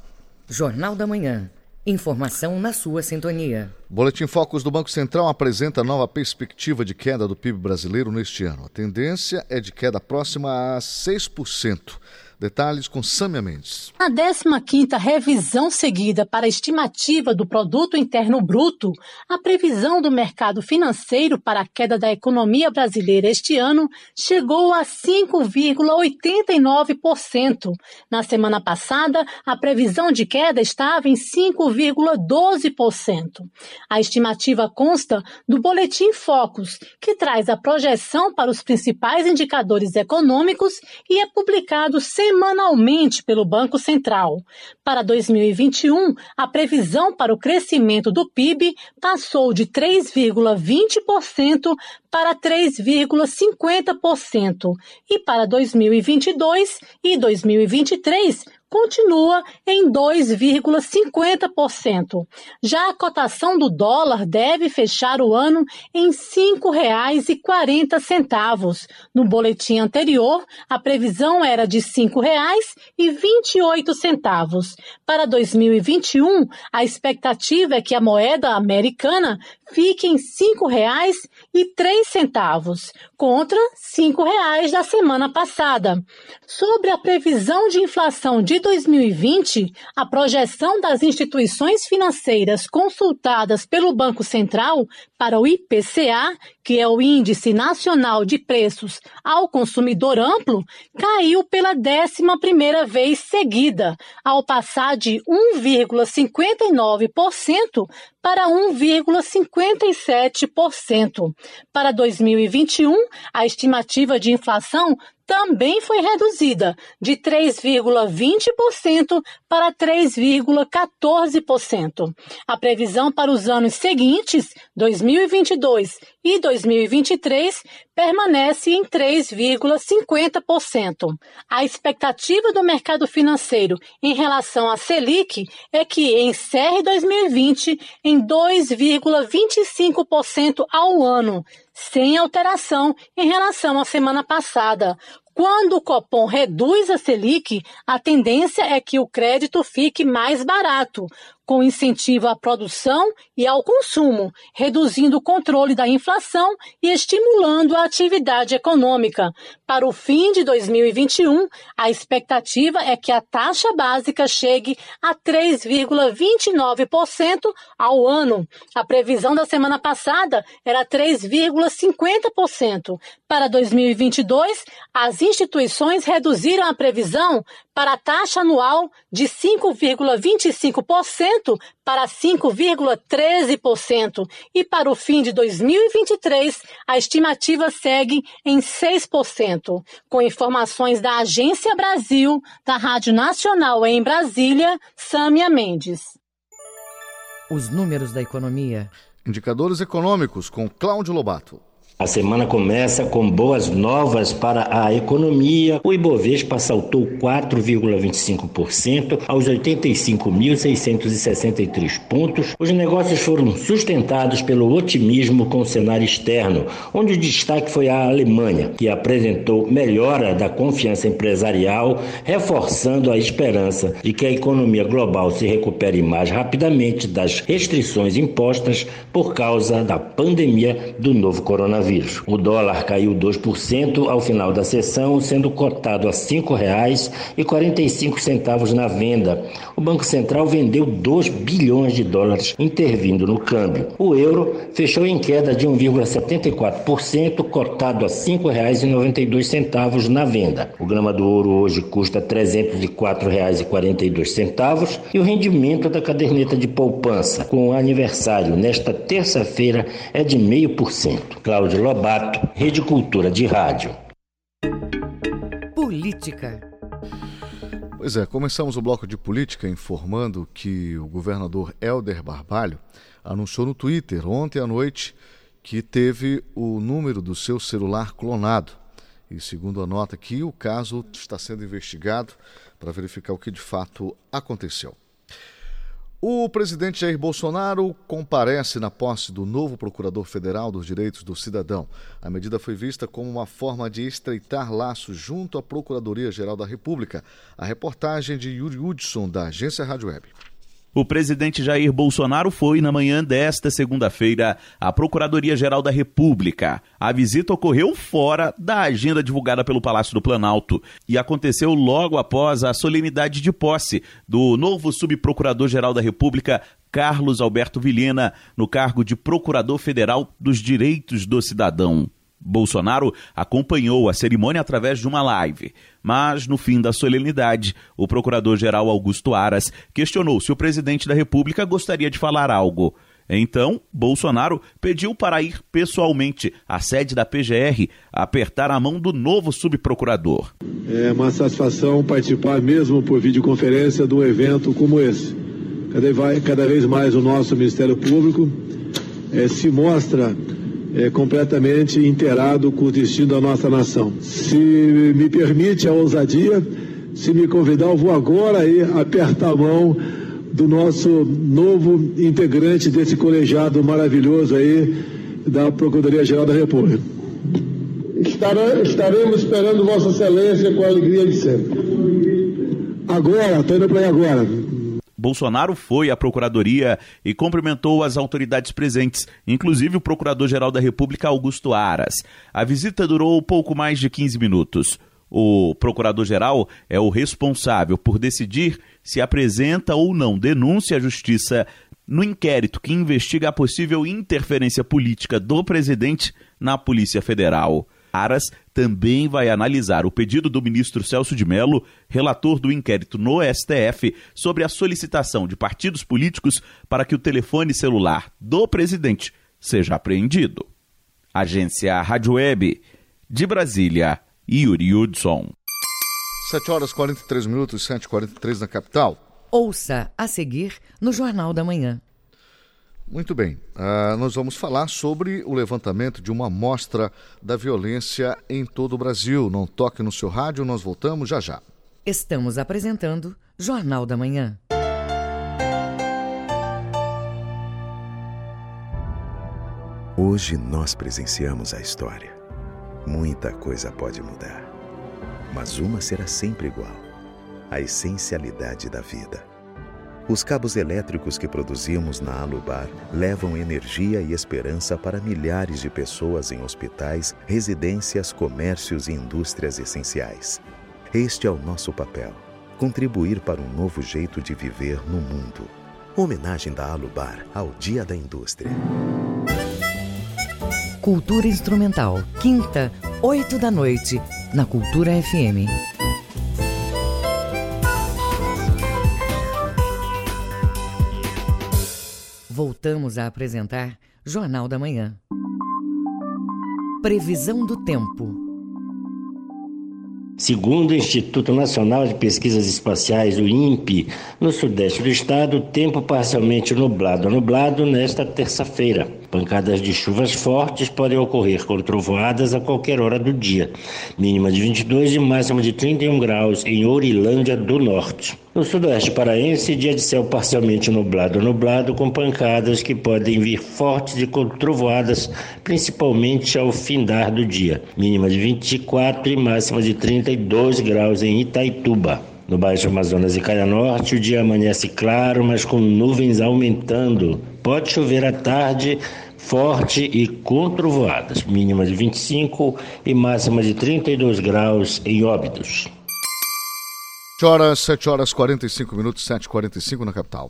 Jornal da Manhã. Informação na sua sintonia. Boletim Focus do Banco Central apresenta nova perspectiva de queda do PIB brasileiro neste ano. A tendência é de queda próxima a 6%. Detalhes com Sâmia Mendes. A 15ª revisão seguida para a estimativa do Produto Interno Bruto, a previsão do mercado financeiro para a queda da economia brasileira este ano chegou a 5,89%. Na semana passada, a previsão de queda estava em 5,12%. A estimativa consta do Boletim Focus, que traz a projeção para os principais indicadores econômicos e é publicado sem semanalmente pelo Banco Central. Para 2021, a previsão para o crescimento do PIB passou de 3,20% para 3,50%, e para 2022 e 2023 continua em 2,50%. Já a cotação do dólar deve fechar o ano em R$ 5,40. No boletim anterior, a previsão era de R$ 5,28. Para 2021, a expectativa é que a moeda americana fique em R$ 5,03, contra R$ 5,00 da semana passada. Sobre a previsão de inflação de 2020, a projeção das instituições financeiras consultadas pelo Banco Central para o IPCA, que é o Índice Nacional de Preços ao Consumidor Amplo, caiu pela décima primeira vez seguida, ao passar de 1,59% para 1,57%. Para 2021, a estimativa de inflação também foi reduzida de 3,20% para 3,14%. A previsão para os anos seguintes, 2022 e 2023, permanece em 3,50%. A expectativa do mercado financeiro em relação à Selic é que encerre 2020 em 2,25% ao ano, sem alteração em relação à semana passada. Quando o Copom reduz a Selic, a tendência é que o crédito fique mais barato, com incentivo à produção e ao consumo, reduzindo o controle da inflação e estimulando a atividade econômica. Para o fim de 2021, a expectativa é que a taxa básica chegue a 3,29% ao ano. A previsão da semana passada era 3,50%. Para 2022, as instituições reduziram a previsão para a taxa anual de 5,25% para 5,13% e para o fim de 2023 a estimativa segue em 6%. Com informações da Agência Brasil, da Rádio Nacional em Brasília, Sâmia Mendes. Os números da economia. Indicadores econômicos com Cláudio Lobato. A semana começa com boas novas para a economia. O Ibovespa saltou 4,25% aos 85.663 pontos. Os negócios foram sustentados pelo otimismo com o cenário externo, onde o destaque foi a Alemanha, que apresentou melhora da confiança empresarial, reforçando a esperança de que a economia global se recupere mais rapidamente das restrições impostas por causa da pandemia do novo coronavírus coronavírus. O dólar caiu 2% ao final da sessão, sendo cotado a R$ 5,45 na venda. O Banco Central vendeu 2 bilhões de dólares intervindo no câmbio. O euro fechou em queda de 1,74%, cotado a R$ 5,92 na venda. O grama do ouro hoje custa R$ 304,42 e o rendimento da caderneta de poupança com o aniversário nesta terça-feira é de 0,5%. Cláudio Lobato, Rede Cultura de Rádio. Política. Pois é, começamos o bloco de política informando que o governador Helder Barbalho anunciou no Twitter ontem à noite que teve o número do seu celular clonado. E segundo a nota aqui, o caso está sendo investigado para verificar o que de fato aconteceu. O presidente Jair Bolsonaro comparece na posse do novo Procurador Federal dos Direitos do Cidadão. A medida foi vista como uma forma de estreitar laços junto à Procuradoria-Geral da República. A reportagem de Yuri Hudson, da agência Rádio Web. O presidente Jair Bolsonaro foi, na manhã desta segunda-feira, à Procuradoria-Geral da República. A visita ocorreu fora da agenda divulgada pelo Palácio do Planalto e aconteceu logo após a solenidade de posse do novo subprocurador-geral da República, Carlos Alberto Vilhena, no cargo de Procurador Federal dos Direitos do Cidadão. Bolsonaro acompanhou a cerimônia através de uma live. Mas, no fim da solenidade, o procurador-geral Augusto Aras questionou se o presidente da República gostaria de falar algo. Então, Bolsonaro pediu para ir pessoalmente à sede da PGR apertar a mão do novo subprocurador. É uma satisfação participar, mesmo por videoconferência, de um evento como esse. Cada, vez mais o nosso Ministério Público é, se mostra é, completamente inteirado com o destino da nossa nação. Se me permite a ousadia, se me convidar, eu vou agora aí apertar a mão do nosso novo integrante desse colegiado maravilhoso aí da Procuradoria-Geral da República. estaremos esperando Vossa Excelência com a alegria de sempre. Agora, estou indo para aí agora. Bolsonaro foi à Procuradoria e cumprimentou as autoridades presentes, inclusive o Procurador-Geral da República, Augusto Aras. A visita durou pouco mais de 15 minutos. O Procurador-Geral é o responsável por decidir se apresenta ou não denúncia à Justiça no inquérito que investiga a possível interferência política do presidente na Polícia Federal. Aras também vai analisar o pedido do ministro Celso de Mello, relator do inquérito no STF, sobre a solicitação de partidos políticos para que o telefone celular do presidente seja apreendido. Agência Rádio Web, de Brasília, Yuri Hudson. 7 horas 43 minutos, 7h43 na capital. Ouça a seguir no Jornal da Manhã. Muito bem, uh, nós vamos falar sobre o levantamento de uma amostra da violência em todo o Brasil. Não toque no seu rádio, nós voltamos já já. Estamos apresentando Jornal da Manhã. Hoje nós presenciamos a história. Muita coisa pode mudar, mas uma será sempre igual: a essencialidade da vida os cabos elétricos que produzimos na Alubar levam energia e esperança para milhares de pessoas em hospitais, residências, comércios e indústrias essenciais. Este é o nosso papel: contribuir para um novo jeito de viver no mundo. Homenagem da Alubar ao Dia da Indústria. Cultura Instrumental, quinta, oito da noite, na Cultura FM. Voltamos a apresentar Jornal da Manhã. Previsão do tempo. Segundo o Instituto Nacional de Pesquisas Espaciais, o INPE, no sudeste do estado, tempo parcialmente nublado a nublado nesta terça-feira. Pancadas de chuvas fortes podem ocorrer com trovoadas a qualquer hora do dia. Mínima de 22 e máxima de 31 graus em Ourilândia do Norte. No sudoeste paraense, dia de céu parcialmente nublado nublado, com pancadas que podem vir fortes e com trovoadas, principalmente ao findar do dia. Mínima de 24 e máxima de 32 graus em Itaituba. No Baixo Amazonas e Caia Norte, o dia amanhece claro, mas com nuvens aumentando. Pode chover à tarde, forte e com trovoadas. Mínima de 25 e máxima de 32 graus em Óbidos. 7 horas, 7 horas 45 minutos, 7h45 na capital.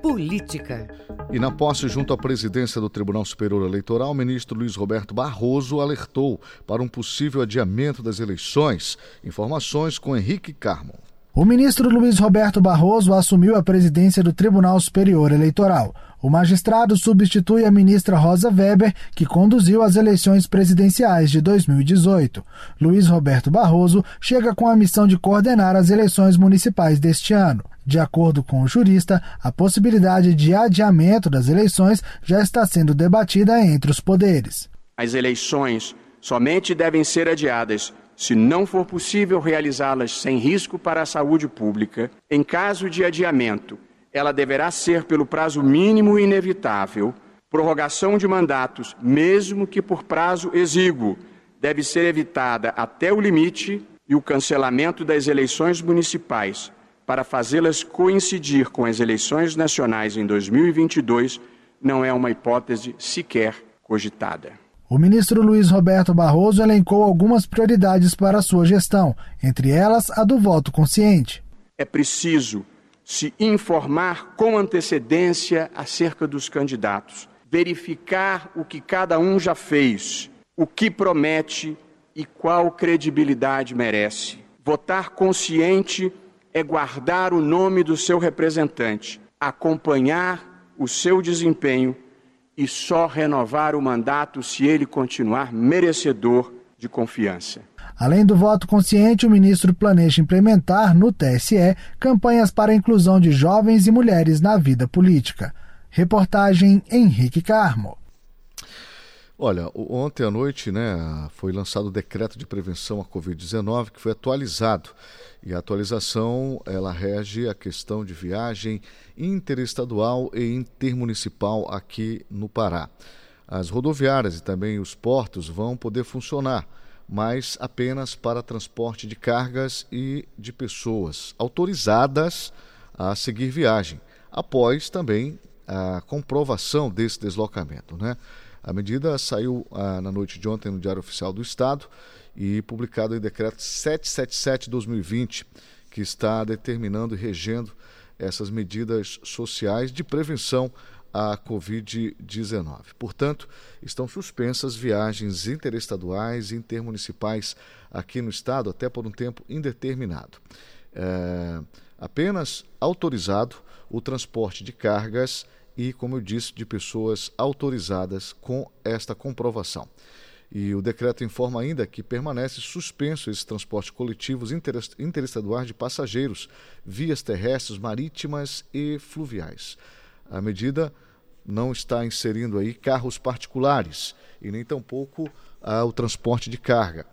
Política. E na posse junto à presidência do Tribunal Superior Eleitoral, o ministro Luiz Roberto Barroso alertou para um possível adiamento das eleições. Informações com Henrique Carmo. O ministro Luiz Roberto Barroso assumiu a presidência do Tribunal Superior Eleitoral. O magistrado substitui a ministra Rosa Weber, que conduziu as eleições presidenciais de 2018. Luiz Roberto Barroso chega com a missão de coordenar as eleições municipais deste ano. De acordo com o jurista, a possibilidade de adiamento das eleições já está sendo debatida entre os poderes. As eleições somente devem ser adiadas se não for possível realizá-las sem risco para a saúde pública. Em caso de adiamento, ela deverá ser pelo prazo mínimo inevitável. Prorrogação de mandatos, mesmo que por prazo exíguo, deve ser evitada até o limite e o cancelamento das eleições municipais para fazê-las coincidir com as eleições nacionais em 2022 não é uma hipótese sequer cogitada. O ministro Luiz Roberto Barroso elencou algumas prioridades para a sua gestão, entre elas a do voto consciente. É preciso se informar com antecedência acerca dos candidatos, verificar o que cada um já fez, o que promete e qual credibilidade merece. Votar consciente é guardar o nome do seu representante, acompanhar o seu desempenho e só renovar o mandato se ele continuar merecedor de confiança. Além do voto consciente, o ministro planeja implementar no TSE campanhas para a inclusão de jovens e mulheres na vida política. Reportagem Henrique Carmo. Olha, ontem à noite né, foi lançado o decreto de prevenção à Covid-19, que foi atualizado. E a atualização ela rege a questão de viagem interestadual e intermunicipal aqui no Pará. As rodoviárias e também os portos vão poder funcionar mas apenas para transporte de cargas e de pessoas autorizadas a seguir viagem, após também a comprovação desse deslocamento. Né? A medida saiu ah, na noite de ontem no Diário Oficial do Estado e publicado em decreto 777-2020, que está determinando e regendo essas medidas sociais de prevenção a Covid-19. Portanto, estão suspensas viagens interestaduais e intermunicipais aqui no estado até por um tempo indeterminado. É, apenas autorizado o transporte de cargas e, como eu disse, de pessoas autorizadas com esta comprovação. E o decreto informa ainda que permanece suspenso esses transportes coletivos interestaduais de passageiros, vias terrestres, marítimas e fluviais. A medida não está inserindo aí carros particulares e nem tampouco ah, o transporte de carga,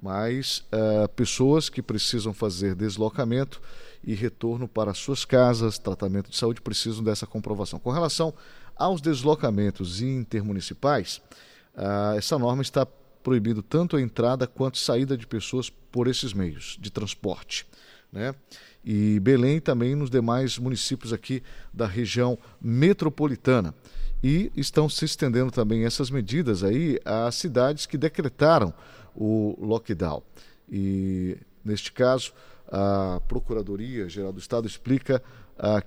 mas ah, pessoas que precisam fazer deslocamento e retorno para suas casas, tratamento de saúde, precisam dessa comprovação. Com relação aos deslocamentos intermunicipais, ah, essa norma está proibindo tanto a entrada quanto a saída de pessoas por esses meios de transporte. Né? e Belém também nos demais municípios aqui da região metropolitana. E estão se estendendo também essas medidas aí às cidades que decretaram o lockdown. E neste caso, a Procuradoria Geral do Estado explica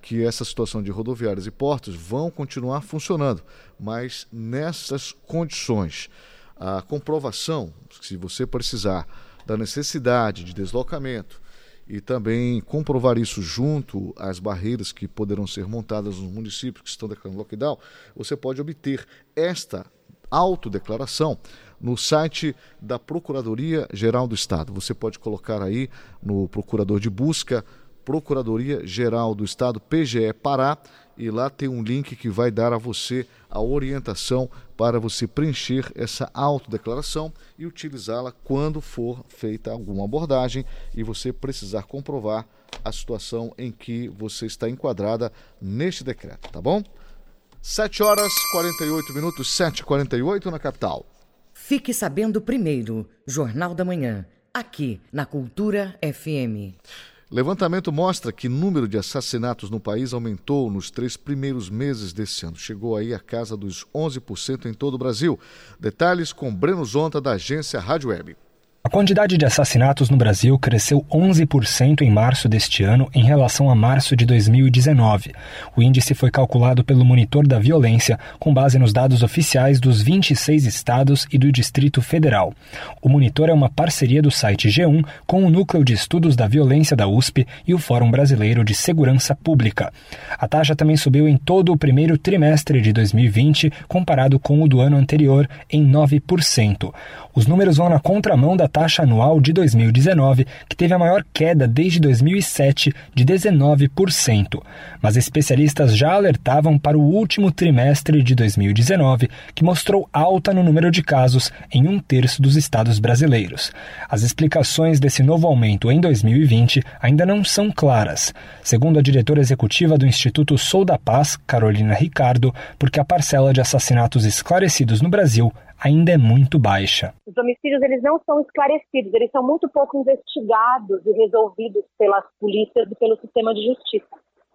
que essa situação de rodoviárias e portos vão continuar funcionando, mas nessas condições. A comprovação, se você precisar da necessidade de deslocamento, e também comprovar isso junto às barreiras que poderão ser montadas nos municípios que estão declarando lockdown, você pode obter esta autodeclaração no site da Procuradoria Geral do Estado. Você pode colocar aí no procurador de busca Procuradoria Geral do Estado, PGE Pará, e lá tem um link que vai dar a você a orientação para você preencher essa autodeclaração e utilizá-la quando for feita alguma abordagem e você precisar comprovar a situação em que você está enquadrada neste decreto, tá bom? 7 horas 48 minutos, 7 48 na capital. Fique sabendo primeiro, Jornal da Manhã, aqui na Cultura FM. Levantamento mostra que o número de assassinatos no país aumentou nos três primeiros meses desse ano. Chegou aí a casa dos 11% em todo o Brasil. Detalhes com Breno Zonta, da agência Rádio Web. A quantidade de assassinatos no Brasil cresceu 11% em março deste ano em relação a março de 2019. O índice foi calculado pelo Monitor da Violência com base nos dados oficiais dos 26 estados e do Distrito Federal. O monitor é uma parceria do site G1 com o Núcleo de Estudos da Violência da USP e o Fórum Brasileiro de Segurança Pública. A taxa também subiu em todo o primeiro trimestre de 2020, comparado com o do ano anterior, em 9%. Os números vão na contramão da taxa anual de 2019, que teve a maior queda desde 2007, de 19%. Mas especialistas já alertavam para o último trimestre de 2019, que mostrou alta no número de casos em um terço dos estados brasileiros. As explicações desse novo aumento em 2020 ainda não são claras. Segundo a diretora executiva do Instituto Sou da Paz, Carolina Ricardo, porque a parcela de assassinatos esclarecidos no Brasil ainda é muito baixa. Os homicídios eles não são esclarecidos, eles são muito pouco investigados e resolvidos pelas polícias e pelo sistema de justiça.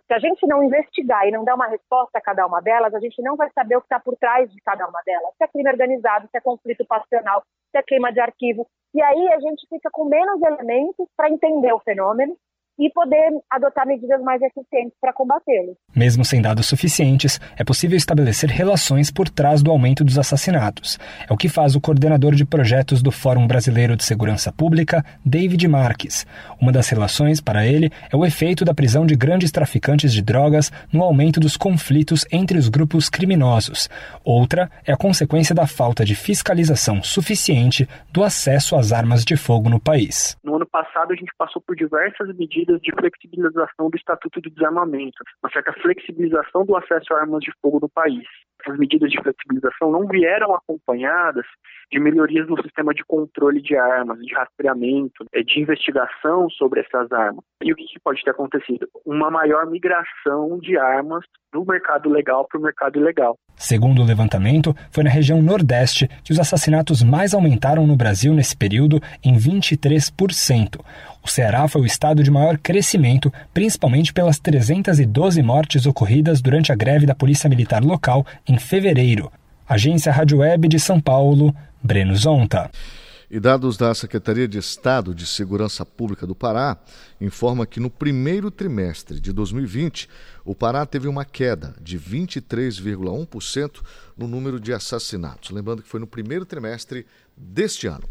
Se a gente não investigar e não dar uma resposta a cada uma delas, a gente não vai saber o que está por trás de cada uma delas. Se é crime organizado, se é conflito passional, se é queima de arquivo. E aí a gente fica com menos elementos para entender o fenômeno e poder adotar medidas mais eficientes para combatê-lo. Mesmo sem dados suficientes, é possível estabelecer relações por trás do aumento dos assassinatos. É o que faz o coordenador de projetos do Fórum Brasileiro de Segurança Pública, David Marques. Uma das relações, para ele, é o efeito da prisão de grandes traficantes de drogas no aumento dos conflitos entre os grupos criminosos. Outra é a consequência da falta de fiscalização suficiente do acesso às armas de fogo no país. No ano passado, a gente passou por diversas medidas medidas de flexibilização do Estatuto de Desarmamento, uma certa flexibilização do acesso a armas de fogo no país. Essas medidas de flexibilização não vieram acompanhadas de melhorias no sistema de controle de armas, de rastreamento, é, de investigação sobre essas armas. E o que pode ter acontecido? Uma maior migração de armas do mercado legal para o mercado ilegal. Segundo o levantamento, foi na região Nordeste que os assassinatos mais aumentaram no Brasil nesse período, em 23%. O Ceará foi o estado de maior crescimento, principalmente pelas 312 mortes ocorridas durante a greve da Polícia Militar local em fevereiro. Agência Rádio Web de São Paulo, Breno Zonta. E dados da Secretaria de Estado de Segurança Pública do Pará informa que no primeiro trimestre de 2020, o Pará teve uma queda de 23,1% no número de assassinatos. Lembrando que foi no primeiro trimestre deste ano.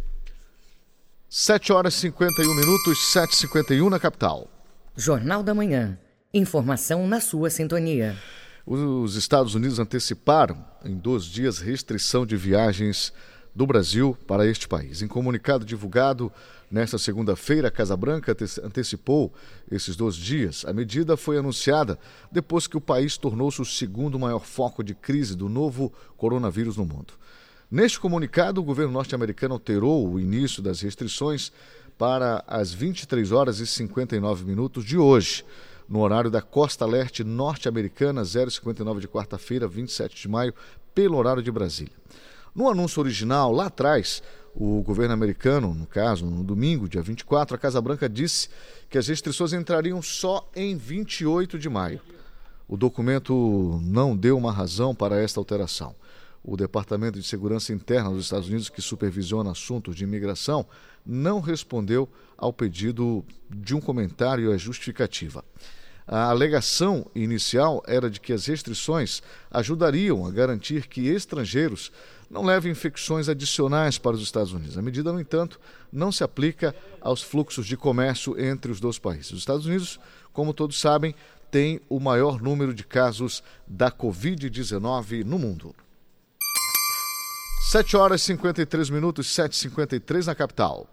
7 horas e 51 minutos, 7h51 na capital. Jornal da Manhã. Informação na sua sintonia. Os Estados Unidos anteciparam em dois dias restrição de viagens do Brasil para este país. Em comunicado divulgado nesta segunda-feira, a Casa Branca antecipou esses dois dias. A medida foi anunciada depois que o país tornou-se o segundo maior foco de crise do novo coronavírus no mundo. Neste comunicado, o governo norte-americano alterou o início das restrições para as 23 horas e 59 minutos de hoje, no horário da costa leste norte-americana, 059 de quarta-feira, 27 de maio, pelo horário de Brasília. No anúncio original, lá atrás, o governo americano, no caso, no domingo, dia 24, a Casa Branca disse que as restrições entrariam só em 28 de maio. O documento não deu uma razão para esta alteração o Departamento de Segurança Interna dos Estados Unidos, que supervisiona assuntos de imigração, não respondeu ao pedido de um comentário e a justificativa. A alegação inicial era de que as restrições ajudariam a garantir que estrangeiros não levem infecções adicionais para os Estados Unidos. A medida, no entanto, não se aplica aos fluxos de comércio entre os dois países. Os Estados Unidos, como todos sabem, tem o maior número de casos da Covid-19 no mundo. 7 horas e 53 minutos, 7h53 na capital.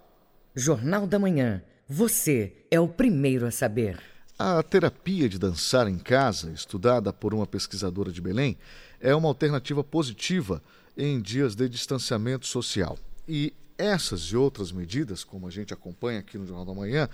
Jornal da Manhã. Você é o primeiro a saber. A terapia de dançar em casa, estudada por uma pesquisadora de Belém, é uma alternativa positiva em dias de distanciamento social. E essas e outras medidas, como a gente acompanha aqui no Jornal da Manhã,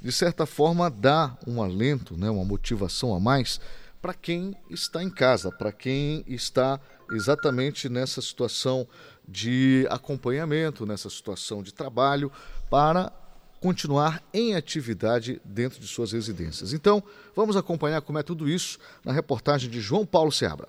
de certa forma dá um alento, né, uma motivação a mais para quem está em casa, para quem está exatamente nessa situação de acompanhamento, nessa situação de trabalho, para continuar em atividade dentro de suas residências. Então, vamos acompanhar como é tudo isso na reportagem de João Paulo Seabra.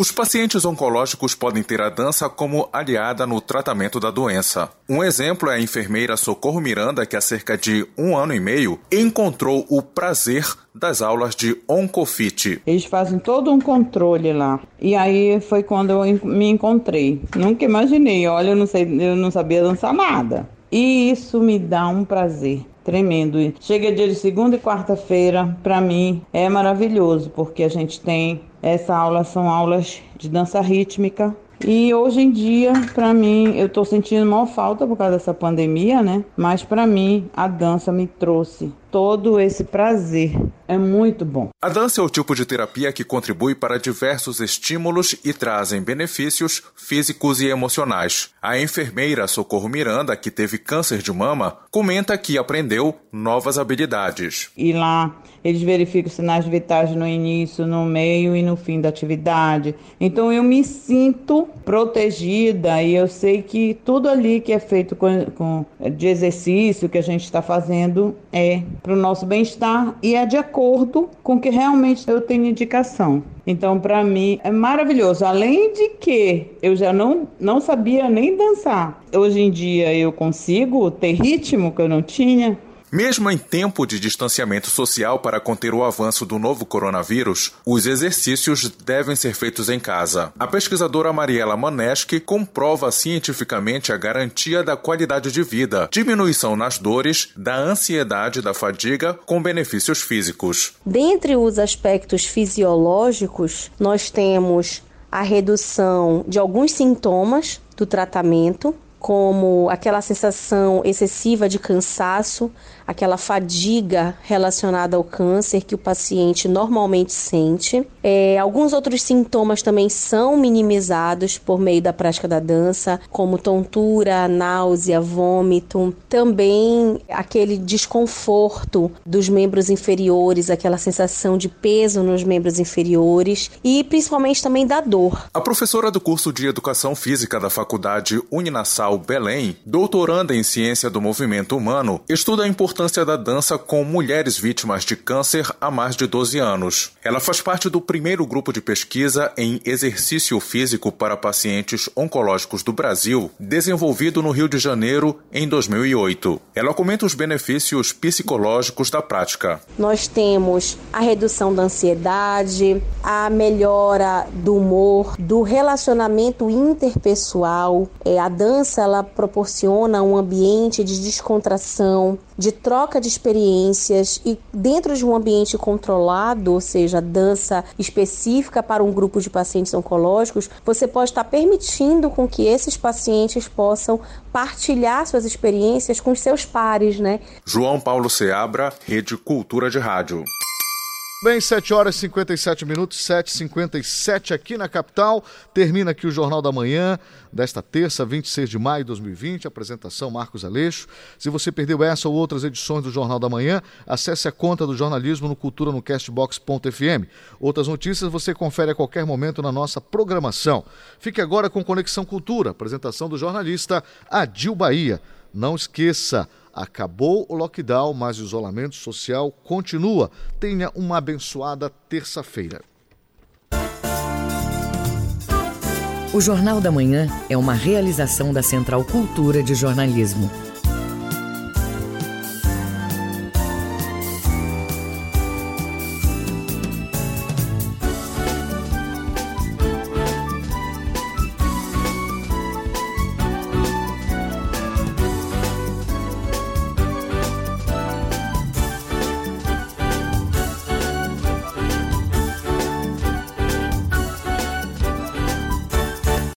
Os pacientes oncológicos podem ter a dança como aliada no tratamento da doença. Um exemplo é a enfermeira Socorro Miranda, que há cerca de um ano e meio encontrou o prazer das aulas de Oncofit. Eles fazem todo um controle lá. E aí foi quando eu me encontrei. Nunca imaginei, olha, eu não sei, eu não sabia dançar nada. E isso me dá um prazer tremendo. Chega dia de segunda e quarta-feira, para mim é maravilhoso, porque a gente tem essa aula são aulas de dança rítmica. E hoje em dia, para mim, eu tô sentindo mal falta por causa dessa pandemia, né? Mas para mim, a dança me trouxe todo esse prazer. É muito bom. A dança é o tipo de terapia que contribui para diversos estímulos e trazem benefícios físicos e emocionais. A enfermeira Socorro Miranda, que teve câncer de mama, comenta que aprendeu novas habilidades. E lá eles verificam sinais vitais no início, no meio e no fim da atividade. Então eu me sinto protegida e eu sei que tudo ali que é feito com, com de exercício que a gente está fazendo é para o nosso bem-estar e é de acordo com o que realmente eu tenho indicação. Então, para mim, é maravilhoso. Além de que eu já não, não sabia nem dançar. Hoje em dia eu consigo ter ritmo que eu não tinha. Mesmo em tempo de distanciamento social para conter o avanço do novo coronavírus, os exercícios devem ser feitos em casa. A pesquisadora Mariela Maneschi comprova cientificamente a garantia da qualidade de vida, diminuição nas dores, da ansiedade, da fadiga, com benefícios físicos. Dentre os aspectos fisiológicos, nós temos a redução de alguns sintomas do tratamento, como aquela sensação excessiva de cansaço, aquela fadiga relacionada ao câncer que o paciente normalmente sente. É, alguns outros sintomas também são minimizados por meio da prática da dança, como tontura, náusea, vômito, também aquele desconforto dos membros inferiores, aquela sensação de peso nos membros inferiores e principalmente também da dor. A professora do curso de Educação Física da Faculdade Uninasal Belém, doutoranda em Ciência do Movimento Humano, estuda a importância importância da dança com mulheres vítimas de câncer há mais de 12 anos. Ela faz parte do primeiro grupo de pesquisa em exercício físico para pacientes oncológicos do Brasil, desenvolvido no Rio de Janeiro em 2008. Ela comenta os benefícios psicológicos da prática. Nós temos a redução da ansiedade, a melhora do humor, do relacionamento interpessoal. É, a dança ela proporciona um ambiente de descontração, de troca de experiências e dentro de um ambiente controlado, ou seja, dança específica para um grupo de pacientes oncológicos, você pode estar permitindo com que esses pacientes possam partilhar suas experiências com seus pares, né? João Paulo Seabra, Rede Cultura de Rádio. Bem, 7 horas e 57 minutos, 7h57 aqui na capital. Termina aqui o Jornal da Manhã desta terça, 26 de maio de 2020. Apresentação Marcos Aleixo. Se você perdeu essa ou outras edições do Jornal da Manhã, acesse a conta do jornalismo no cultura no castbox.fm. Outras notícias você confere a qualquer momento na nossa programação. Fique agora com Conexão Cultura, apresentação do jornalista Adil Bahia. Não esqueça Acabou o lockdown, mas o isolamento social continua. Tenha uma abençoada terça-feira. O Jornal da Manhã é uma realização da Central Cultura de Jornalismo.